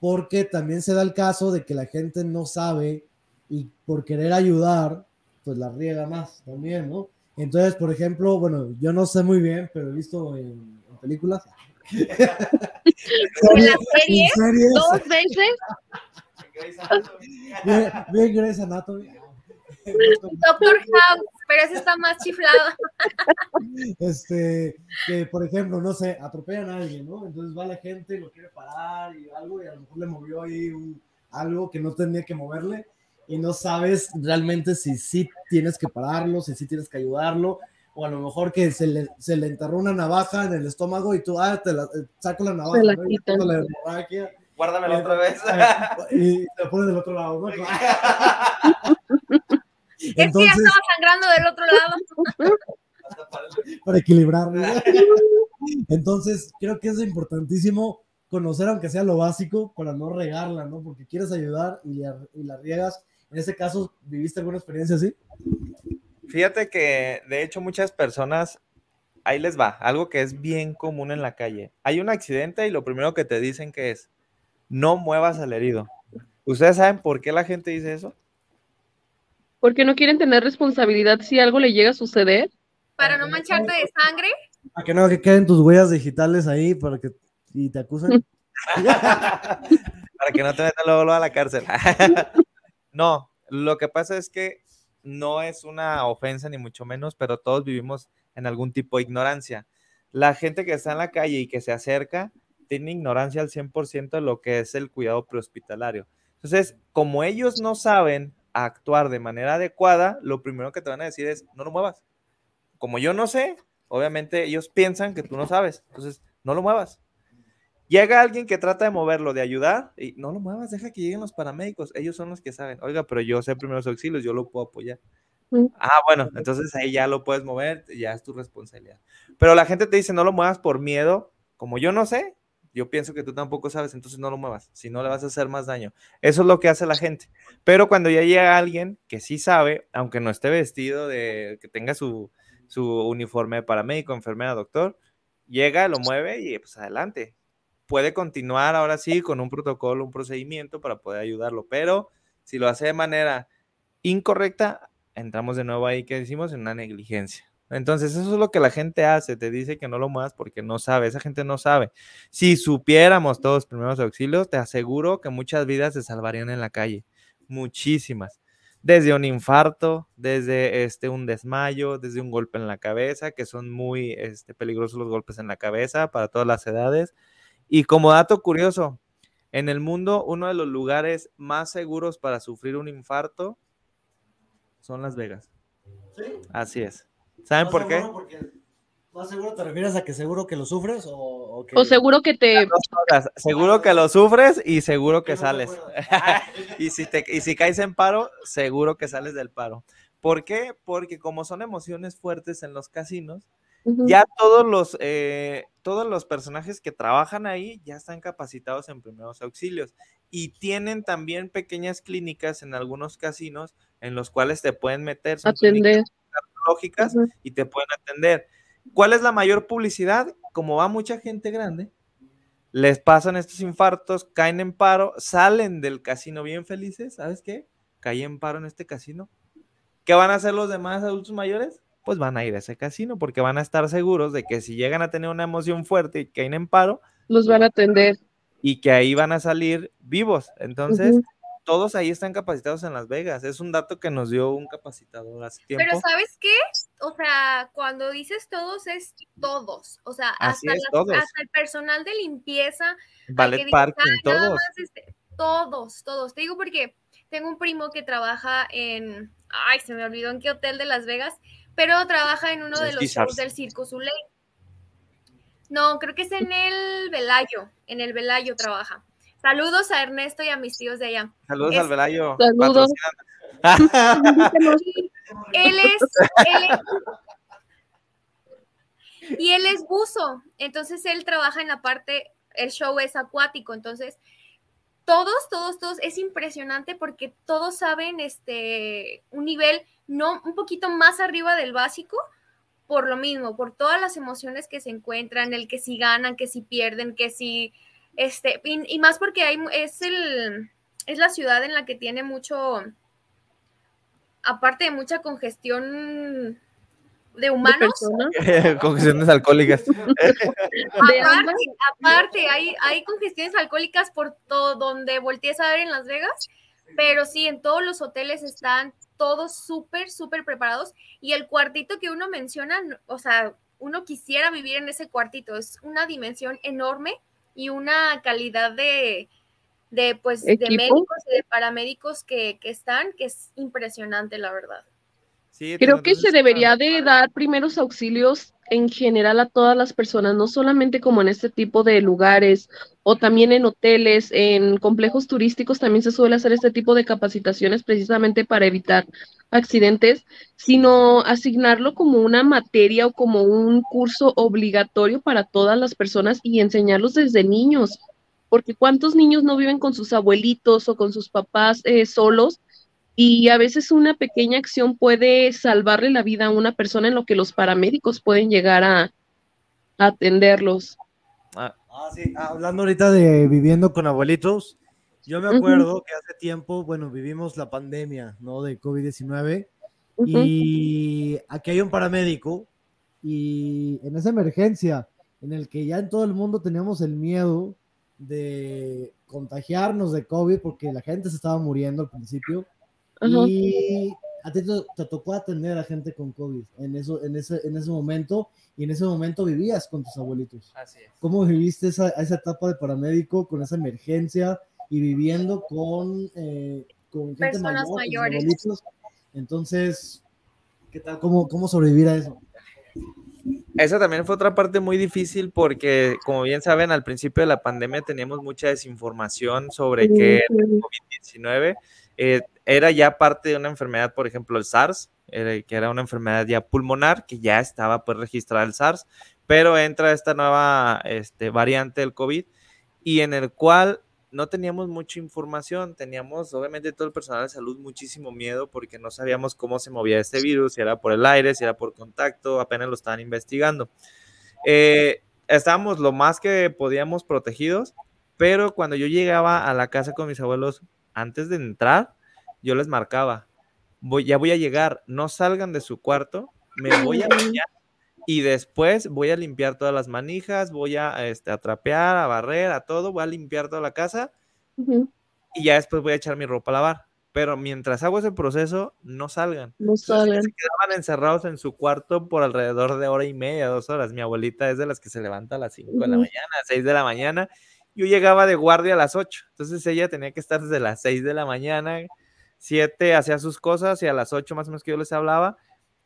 porque también se da el caso de que la gente no sabe y por querer ayudar, pues la riega más también, ¿no? Entonces, por ejemplo, bueno, yo no sé muy bien, pero he visto en, en películas.
¿En la serie?
series? ¿Dos veces?
bien, bien Grey's Anatomy.
Doctor House, pero ese está más chiflado.
Este, que por ejemplo, no sé, atropellan a alguien, ¿no? Entonces va la gente y lo quiere parar y algo, y a lo mejor le movió ahí un, algo que no tenía que moverle, y no sabes realmente si sí tienes que pararlo, si sí tienes que ayudarlo, o a lo mejor que se le, se le enterró una navaja en el estómago y tú, ah, te la, saco la navaja,
la
¿no?
la
hemorragia.
Guárdamela otra vez.
Y te pones del otro lado, ¿no?
Entonces, es que ya estaba sangrando del otro lado.
para equilibrarlo. Entonces, creo que es importantísimo conocer, aunque sea lo básico, para no regarla, ¿no? Porque quieres ayudar y, y la riegas. En ese caso, ¿viviste alguna experiencia así?
Fíjate que, de hecho, muchas personas, ahí les va, algo que es bien común en la calle. Hay un accidente y lo primero que te dicen que es, no muevas al herido. ¿Ustedes saben por qué la gente dice eso?
Porque no quieren tener responsabilidad si algo le llega a suceder.
Para no mancharte de sangre.
Para que no que queden tus huellas digitales ahí para que y te acusen.
para que no te metan luego, a la cárcel. no, lo que pasa es que no es una ofensa ni mucho menos, pero todos vivimos en algún tipo de ignorancia. La gente que está en la calle y que se acerca tiene ignorancia al 100% de lo que es el cuidado prehospitalario. Entonces, como ellos no saben actuar de manera adecuada, lo primero que te van a decir es, no lo muevas. Como yo no sé, obviamente ellos piensan que tú no sabes, entonces no lo muevas. Llega alguien que trata de moverlo, de ayudar, y no lo muevas, deja que lleguen los paramédicos, ellos son los que saben, oiga, pero yo sé primeros auxilios, yo lo puedo apoyar. Mm. Ah, bueno, entonces ahí ya lo puedes mover, ya es tu responsabilidad. Pero la gente te dice, no lo muevas por miedo, como yo no sé, yo pienso que tú tampoco sabes, entonces no lo muevas, si no le vas a hacer más daño. Eso es lo que hace la gente. Pero cuando ya llega alguien que sí sabe, aunque no esté vestido de, que tenga su, su uniforme de paramédico, enfermera, doctor, llega, lo mueve y pues adelante puede continuar ahora sí con un protocolo, un procedimiento para poder ayudarlo, pero si lo hace de manera incorrecta, entramos de nuevo ahí que decimos en una negligencia. Entonces, eso es lo que la gente hace, te dice que no lo muevas porque no sabe, esa gente no sabe. Si supiéramos todos primeros auxilios, te aseguro que muchas vidas se salvarían en la calle, muchísimas. Desde un infarto, desde este, un desmayo, desde un golpe en la cabeza, que son muy este, peligrosos los golpes en la cabeza para todas las edades, y como dato curioso, en el mundo uno de los lugares más seguros para sufrir un infarto son Las Vegas. ¿Sí? Así es. ¿Saben por qué?
¿Más seguro te refieres a que seguro que lo sufres o,
o seguro que te...
Seguro que lo sufres y seguro que sales. y, si te, y si caes en paro, seguro que sales del paro. ¿Por qué? Porque como son emociones fuertes en los casinos, ya todos los, eh, todos los personajes que trabajan ahí ya están capacitados en primeros auxilios y tienen también pequeñas clínicas en algunos casinos en los cuales te pueden meter,
atender
lógicas y te pueden atender. ¿Cuál es la mayor publicidad? Como va mucha gente grande, les pasan estos infartos, caen en paro, salen del casino bien felices, ¿sabes qué? Caí en paro en este casino. ¿Qué van a hacer los demás adultos mayores? Pues van a ir a ese casino porque van a estar seguros de que si llegan a tener una emoción fuerte y caen en paro,
los van a atender.
Y que ahí van a salir vivos. Entonces, todos ahí están capacitados en Las Vegas. Es un dato que nos dio un capacitador hace tiempo.
Pero ¿sabes qué? O sea, cuando dices todos es todos. O sea, hasta, el personal de limpieza.
Ballet parking, todos.
Este, todos, todos. Te digo porque tengo un primo que trabaja en, ay, se me olvidó en qué hotel de Las Vegas pero trabaja en uno de los shows del Circo Zuley. No, creo que es en el Velayo, en el Velayo trabaja. Saludos a Ernesto y a mis tíos de allá.
Saludos al Velayo.
Saludos.
él es, y él es buzo, entonces él trabaja en la parte, el show es acuático, entonces todos, todos, todos, es impresionante porque todos saben este, un nivel no un poquito más arriba del básico, por lo mismo, por todas las emociones que se encuentran, el que si ganan, que si pierden, que si, este, y, más porque hay, es el, es la ciudad en la que tiene mucho, aparte de mucha congestión de humanos.
congestiones alcohólicas.
aparte, aparte hay, hay congestiones alcohólicas por todo donde voltees a ver en Las Vegas, pero sí, en todos los hoteles están todos súper, súper preparados. Y el cuartito que uno menciona, o sea, uno quisiera vivir en ese cuartito. Es una dimensión enorme y una calidad de, de pues, de médicos y de paramédicos que, que están, que es impresionante, la verdad.
Creo que se debería de dar primeros auxilios en general a todas las personas, no solamente como en este tipo de lugares o también en hoteles, en complejos turísticos también se suele hacer este tipo de capacitaciones precisamente para evitar accidentes, sino asignarlo como una materia o como un curso obligatorio para todas las personas y enseñarlos desde niños, porque cuántos niños no viven con sus abuelitos o con sus papás eh, solos y a veces una pequeña acción puede salvarle la vida a una persona en lo que los paramédicos pueden llegar a, atenderlos.
Ah. ah, sí, hablando ahorita de viviendo con abuelitos, Yo me acuerdo que hace tiempo, bueno, vivimos la pandemia, ¿no? De COVID-19 y aquí hay un paramédico y en esa emergencia en el que ya en todo el mundo teníamos el miedo de contagiarnos de COVID porque la gente se estaba muriendo al principio y a ti te, tocó atender a gente con COVID en, eso, en, ese, en ese momento y en ese momento vivías con tus abuelitos.
Así es.
¿Cómo viviste esa, esa etapa de paramédico con esa emergencia y viviendo con, eh, con gente
Personas
mayor,
mayores.
abuelitos? Entonces, ¿qué tal? ¿Cómo, ¿Cómo sobrevivir a eso?
Esa también fue otra parte muy difícil porque, como bien saben, al principio de la pandemia teníamos mucha desinformación sobre qué era el COVID-19. Eh, era ya parte de una enfermedad, por ejemplo, el SARS, era- que era una enfermedad ya pulmonar, que ya estaba pues registrada el SARS, pero entra esta nueva este, variante del COVID y en el cual no teníamos mucha información, teníamos obviamente todo el personal de salud muchísimo miedo porque no sabíamos cómo se movía este virus, si era por el aire, si era por contacto, apenas lo estaban investigando. Eh, estábamos lo más que podíamos protegidos, pero cuando yo llegaba a la casa con mis abuelos, antes de entrar, yo les marcaba, voy, ya voy a llegar, no salgan de su cuarto, me voy a bañar y después voy a limpiar todas las manijas, voy a, este, a trapear, a barrer, a todo, voy a limpiar toda la casa y ya después voy a echar mi ropa a lavar. Pero mientras hago ese proceso, no salgan.
No saben.
se quedaban encerrados en su cuarto por alrededor de hora y media, dos horas. Mi abuelita es de las que se levanta a las 5 de la mañana, 6 de la mañana. Yo llegaba de guardia a las 8. Entonces ella tenía que estar desde las 6 de la mañana, 7 hacía sus cosas y a las 8 más o menos que yo les hablaba,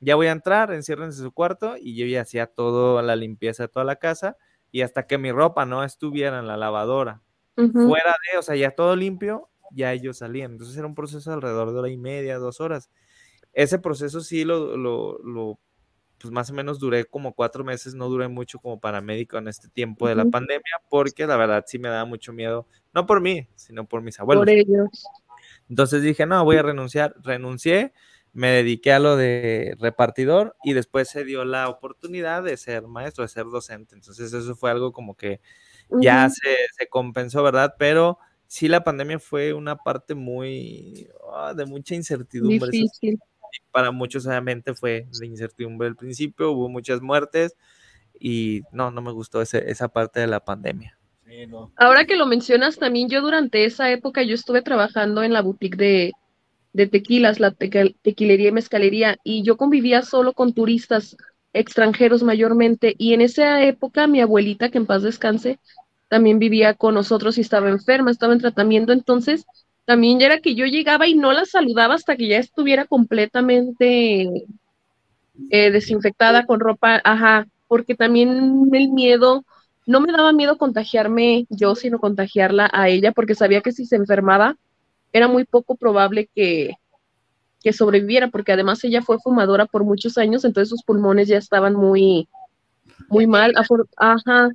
ya voy a entrar, enciérrense en su cuarto y yo ya hacía todo la limpieza de toda la casa y hasta que mi ropa no estuviera en la lavadora fuera de, o sea, ya todo limpio, ya ellos salían. Entonces era un proceso de alrededor de hora y media, dos horas. Ese proceso sí lo, lo, lo, pues más o menos duré como cuatro meses, no duré mucho como paramédico en este tiempo de la pandemia, porque la verdad sí me daba mucho miedo, no por mí, sino por mis abuelos.
Por ellos.
Entonces dije, no, voy a renunciar. Renuncié, me dediqué a lo de repartidor y después se dio la oportunidad de ser maestro, de ser docente. Entonces eso fue algo como que ya se, se compensó, ¿verdad? Pero sí la pandemia fue una parte muy ah, de mucha incertidumbre. Eso
Difícil.
Para muchos obviamente fue de incertidumbre al principio, hubo muchas muertes y no, no me gustó ese- esa parte de la pandemia.
Sí, no.
Ahora que lo mencionas, también yo durante esa época yo estuve trabajando en la boutique de, de tequilas, la teca- tequilería y mezcalería, y yo convivía solo con turistas extranjeros mayormente, y en esa época mi abuelita, que en paz descanse, también vivía con nosotros y estaba enferma, estaba en tratamiento, entonces también ya era que yo llegaba y no la saludaba hasta que ya estuviera completamente eh, desinfectada con ropa, ajá, porque también el miedo, no me daba miedo contagiarme yo, sino contagiarla a ella, porque sabía que si se enfermaba era muy poco probable que, que sobreviviera, porque además ella fue fumadora por muchos años, entonces sus pulmones ya estaban muy, muy mal, ajá.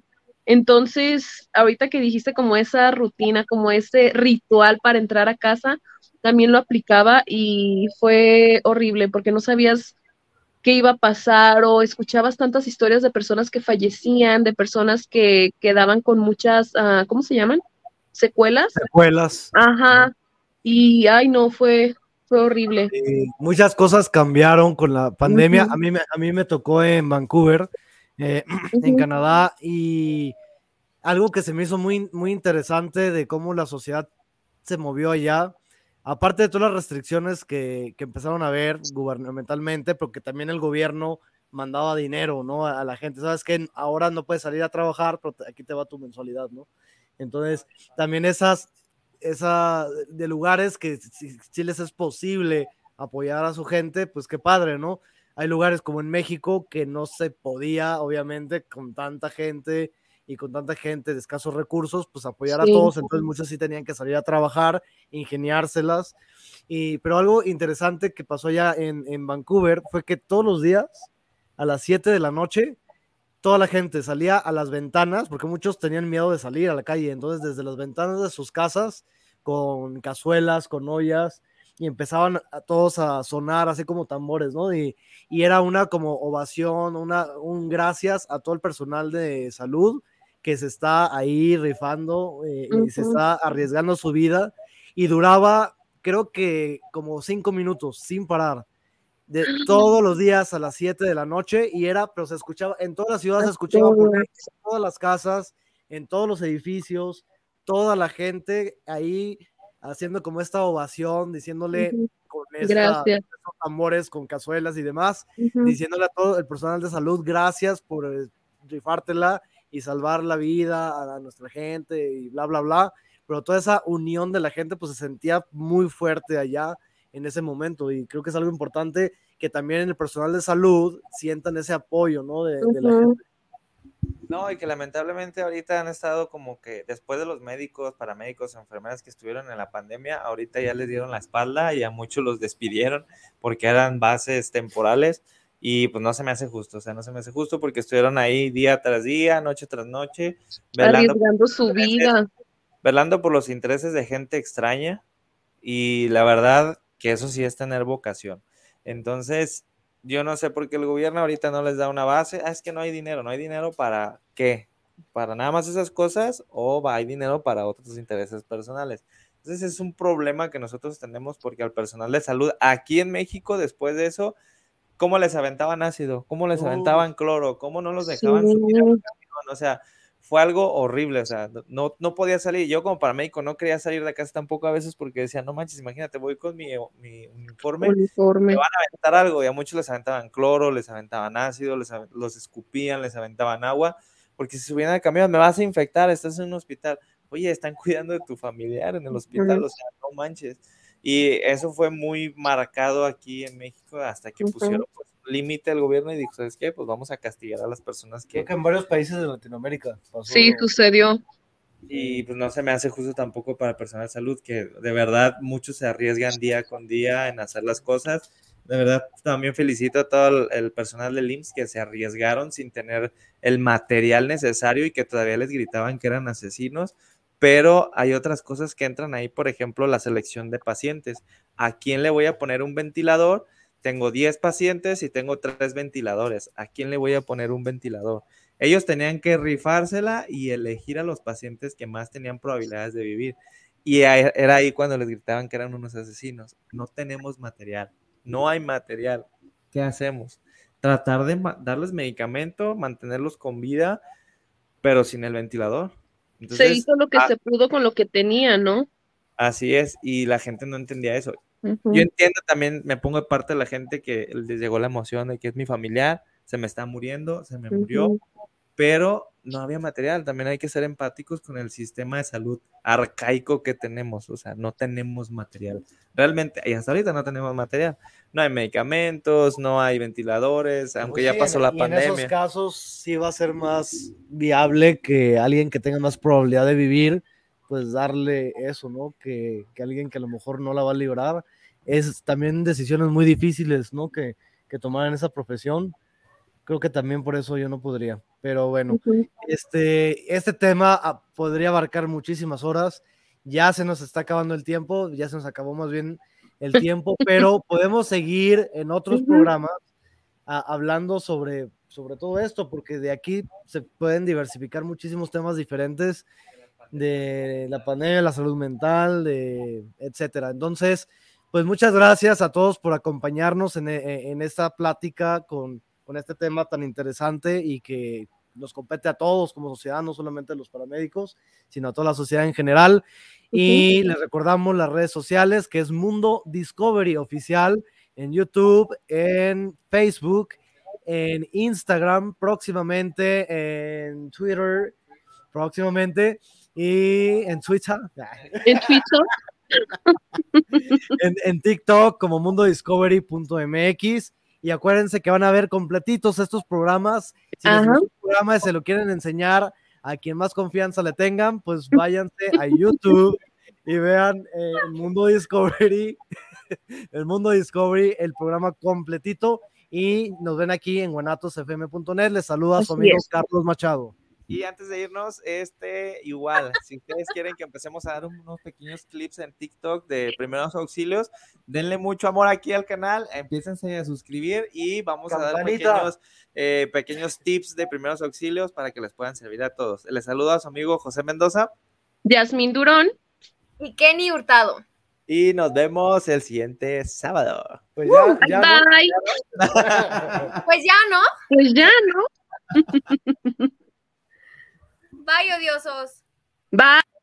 Entonces, ahorita que dijiste como esa rutina, como ese ritual para entrar a casa, también lo aplicaba y fue horrible porque no sabías qué iba a pasar o escuchabas tantas historias de personas que fallecían, de personas que quedaban con muchas, ah, ¿cómo se llaman? Secuelas.
Secuelas.
Ajá. Y, ay, no, fue, fue horrible.
Eh, muchas cosas cambiaron con la pandemia. A, mí me, a mí me tocó en Vancouver, eh, en
Ujú.
Canadá, y algo que se me hizo muy, muy interesante de cómo la sociedad se movió allá, aparte de todas las restricciones que, que empezaron a ver gubernamentalmente, porque también el gobierno mandaba dinero, ¿no? A, la gente, sabes que ahora no puedes salir a trabajar, pero aquí te va tu mensualidad, ¿no? Entonces, también esas, esa de lugares que si, si les es posible apoyar a su gente, pues qué padre, ¿no? Hay lugares como en México que no se podía, obviamente, con tanta gente y con tanta gente de escasos recursos, pues apoyar
Sí.
a todos, entonces muchos sí tenían que salir a trabajar, ingeniárselas. Y, pero algo interesante que pasó allá en, en Vancouver fue que todos los días, a las 7 de la noche, toda la gente salía a las ventanas, porque muchos tenían miedo de salir a la calle, entonces desde las ventanas de sus casas, con cazuelas, con ollas, y empezaban a todos a sonar así como tambores, ¿no? Y, y era una como ovación, una, un gracias a todo el personal de salud que se está ahí rifando eh, y se está arriesgando su vida y duraba, creo que como cinco minutos sin parar. De todos los días a las 7 de la noche y era, pero se escuchaba, en todas las ciudades se escuchaba por en todas las casas, en todos los edificios, toda la gente ahí haciendo como esta ovación, diciéndole con esta, estos amores, con cazuelas y demás, diciéndole a todo el personal de salud, gracias por eh, rifártela y salvar la vida a, nuestra gente y bla, bla, bla. Pero toda esa unión de la gente pues se sentía muy fuerte allá en ese momento y creo que es algo importante que también el personal de salud sientan ese apoyo, ¿no? De, de la gente.
No, y que lamentablemente ahorita han estado como que después de los médicos, paramédicos, enfermeras que estuvieron en la pandemia, ahorita ya les dieron la espalda y a muchos los despidieron porque eran bases temporales y pues no se me hace justo, o sea, no se me hace justo porque estuvieron ahí día tras día, noche tras noche,
velando su vida.
Velando por los intereses de gente extraña y la verdad que eso sí es tener vocación. Entonces, yo no sé por qué el gobierno ahorita no les da una base. Ah, es que no hay dinero. ¿No hay dinero para qué? ¿Para nada más esas cosas o hay dinero para otros intereses personales? Entonces es un problema que nosotros tenemos porque al personal de salud aquí en México, después de eso, ¿cómo les aventaban ácido? ¿Cómo les aventaban cloro? ¿Cómo no los dejaban subir? O sea, fue algo horrible, o sea, no, no podía salir. Yo como paramédico no quería salir de casa tampoco a veces porque decía, no manches, imagínate, voy con mi, mi uniforme, me van a aventar algo y a muchos les aventaban cloro, les aventaban ácido, les, los escupían, les aventaban agua, porque si subían al camión me vas a infectar, estás en un hospital. Oye, están cuidando de tu familiar en el hospital, o sea, no manches. Y eso fue muy marcado aquí en México hasta que pusieron pues, límite al gobierno y dijo, ¿sabes qué? Pues vamos a castigar a las personas que...
Creo que en varios países de Latinoamérica
pasó. Sí, sucedió.
Y pues no se me hace justo tampoco para personal de salud, que de verdad muchos se arriesgan día con día en hacer las cosas. De verdad, también felicito a todo el, personal del IMSS que se arriesgaron sin tener el material necesario y que todavía les gritaban que eran asesinos. Pero hay otras cosas que entran ahí, por ejemplo, la selección de pacientes. ¿A quién le voy a poner un ventilador? Tengo 10 pacientes y tengo 3 ventiladores. ¿A quién le voy a poner un ventilador? Ellos tenían que rifársela y elegir a los pacientes que más tenían probabilidades de vivir. Y era ahí cuando les gritaban que eran unos asesinos. No tenemos material, no hay material. ¿Qué hacemos? Tratar de darles medicamento, mantenerlos con vida, pero sin el ventilador.
se hizo lo que ah se pudo con lo que tenía, ¿no?
Así es, y la gente no entendía eso. Yo entiendo también, me pongo de parte de la gente que les llegó la emoción de que es mi familiar, se me está muriendo, se me murió, pero no había material. También hay que ser empáticos con el sistema de salud arcaico que tenemos, o sea, no tenemos material. Realmente, y hasta ahorita no tenemos material. No hay medicamentos, no hay ventiladores, aunque pues ya pasó la pandemia. En esos
casos sí va a ser más viable que alguien que tenga más probabilidad de vivir pues darle eso, ¿no? Que, que, alguien que a lo mejor no la va a librar. Es también decisiones muy difíciles, ¿no? Que, que tomar en esa profesión. Creo que también por eso yo no podría. Pero bueno, este, este tema ah, podría abarcar muchísimas horas. Ya se nos está acabando el tiempo, ya se nos acabó más bien el tiempo, pero podemos seguir en otros programas ah, hablando sobre, sobre todo esto, porque de aquí se pueden diversificar muchísimos temas diferentes de la pandemia, la salud mental, de etcétera. Entonces, pues muchas gracias a todos por acompañarnos en, e, en esta plática con, con, este tema tan interesante y que nos compete a todos como sociedad, no solamente a los paramédicos, sino a toda la sociedad en general. Y les recordamos las redes sociales, que es Mundo Discovery Oficial en YouTube, en Facebook, en Instagram, próximamente en Twitter, próximamente y en Twitter.
En Twitter.
en, TikTok como mundodiscovery.mx. Y acuérdense que van a ver completitos estos programas. Si les programa se lo quieren enseñar a quien más confianza le tengan, pues váyanse a YouTube y vean el Mundo Discovery, el Mundo Discovery, el programa completito. Y nos ven aquí en guanatosfm.net. Les saluda su amigo Carlos Machado.
Y antes de irnos, este, igual, si ustedes quieren que empecemos a dar unos pequeños clips en TikTok de primeros auxilios, denle mucho amor aquí al canal, empiécense a suscribir y vamos a dar pequeños, eh, pequeños tips de primeros auxilios para que les puedan servir a todos. Les saludo a su amigo José Mendoza.
Yasmín Durón.
Y Kenny Hurtado.
Y nos vemos el siguiente sábado.
Pues ya, ya no-
Bye.
Pues ya, ¿no?
Pues ya, ¿no?
Bye, odiosos.
Bye.